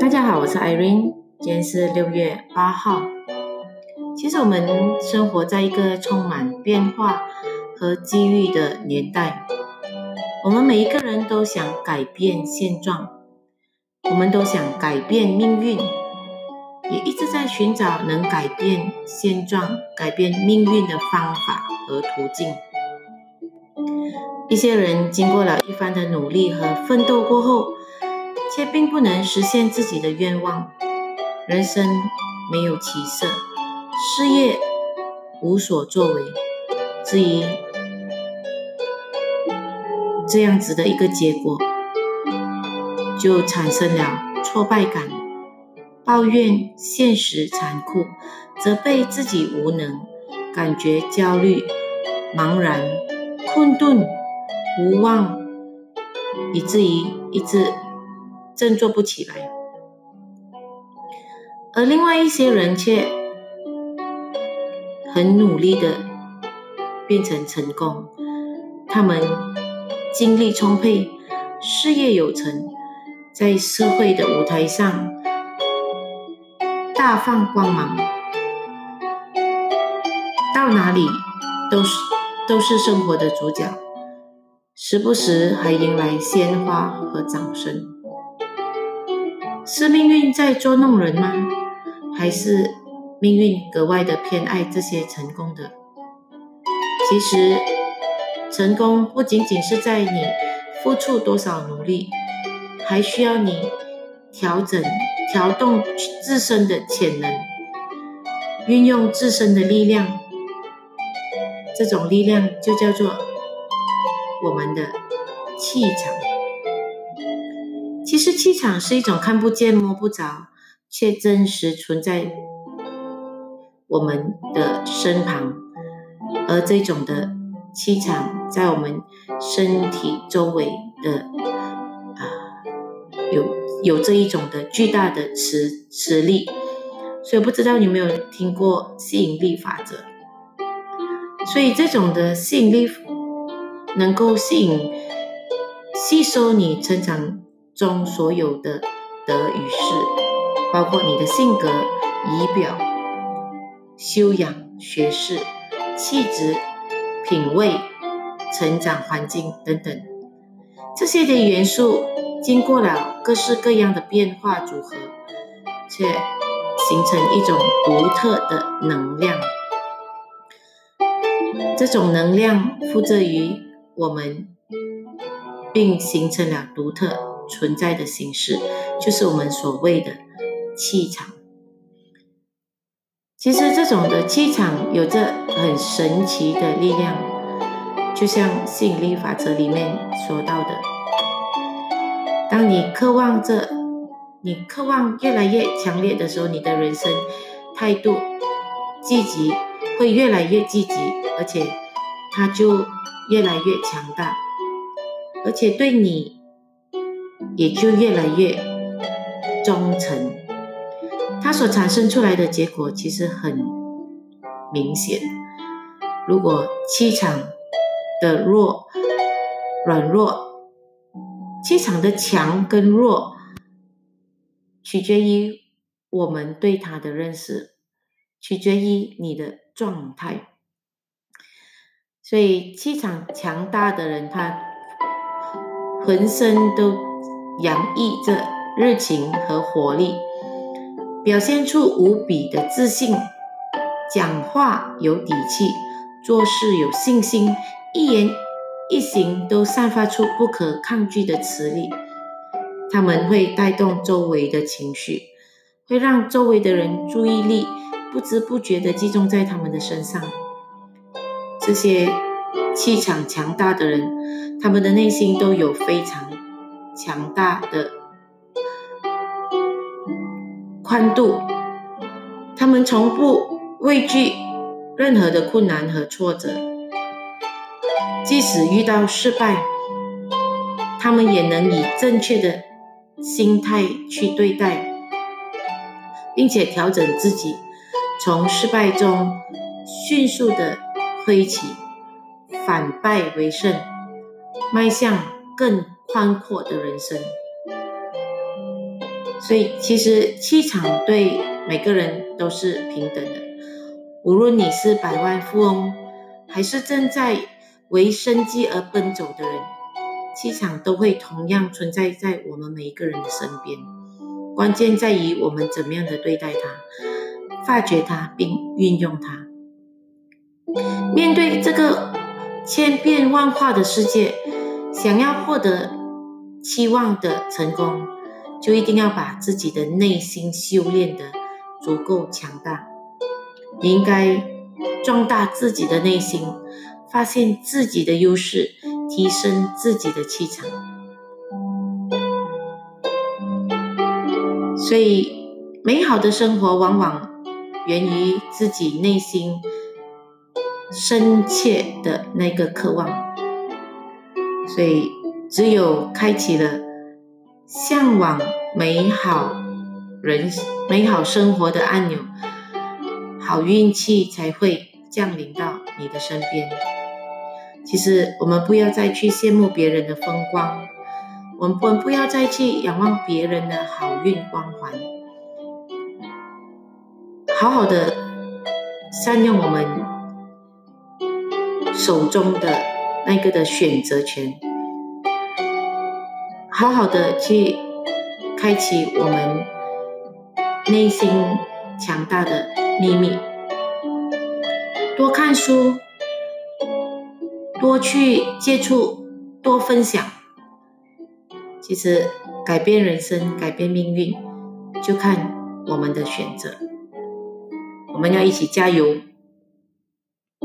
大家好，我是 Irene，今天是六月八号。其实我们生活在一个充满变化和机遇的年代，我们每一个人都想改变现状，我们都想改变命运，也一直在寻找能改变现状、改变命运的方法和途径。一些人经过了一番的努力和奋斗过后，却并不能实现自己的愿望，人生没有起色，事业无所作为，至于这样子的一个结果，就产生了挫败感，抱怨现实残酷，责备自己无能，感觉焦虑、茫然、困顿、无望，以至于一直。振作不起来，而另外一些人却很努力的变成成功，他们精力充沛，事业有成，在社会的舞台上大放光芒，到哪里都是都是生活的主角，时不时还迎来鲜花和掌声。是命运在捉弄人吗？还是命运格外的偏爱这些成功的？其实，成功不仅仅是在你付出多少努力，还需要你调整、调动自身的潜能，运用自身的力量。这种力量就叫做我们的气场。其实气场是一种看不见摸不着，却真实存在我们的身旁，而这种的气场在我们身体周围的啊，有有这一种的巨大的磁磁力，所以不知道你有没有听过吸引力法则？所以这种的吸引力能够吸引吸收你成长。中所有的得与失，包括你的性格、仪表、修养、学识、气质、品味、成长环境等等，这些的元素经过了各式各样的变化组合，却形成一种独特的能量。这种能量附着于我们，并形成了独特。存在的形式，就是我们所谓的气场。其实这种的气场有着很神奇的力量，就像吸引力法则里面说到的，当你渴望着，你渴望越来越强烈的时候，你的人生态度积极会越来越积极，而且它就越来越强大，而且对你。也就越来越忠诚，它所产生出来的结果其实很明显。如果气场的弱、软弱，气场的强跟弱，取决于我们对它的认识，取决于你的状态。所以，气场强大的人，他浑身都。洋溢着热情和活力，表现出无比的自信，讲话有底气，做事有信心，一言一行都散发出不可抗拒的磁力。他们会带动周围的情绪，会让周围的人注意力不知不觉地集中在他们的身上。这些气场强大的人，他们的内心都有非常。强大的宽度，他们从不畏惧任何的困难和挫折，即使遇到失败，他们也能以正确的心态去对待，并且调整自己，从失败中迅速的挥起，反败为胜，迈向更。宽阔的人生，所以其实气场对每个人都是平等的，无论你是百万富翁，还是正在为生计而奔走的人，气场都会同样存在在我们每一个人的身边。关键在于我们怎么样的对待它，发掘它并运用它。面对这个千变万化的世界，想要获得期望的成功，就一定要把自己的内心修炼的足够强大。你应该壮大自己的内心，发现自己的优势，提升自己的气场。所以，美好的生活往往源于自己内心。深切的那个渴望，所以只有开启了向往美好人美好生活的按钮，好运气才会降临到你的身边。其实，我们不要再去羡慕别人的风光，我们不不要再去仰望别人的好运光环，好好的善用我们。手中的那个的选择权，好好的去开启我们内心强大的秘密，多看书，多去接触，多分享。其实改变人生、改变命运，就看我们的选择。我们要一起加油。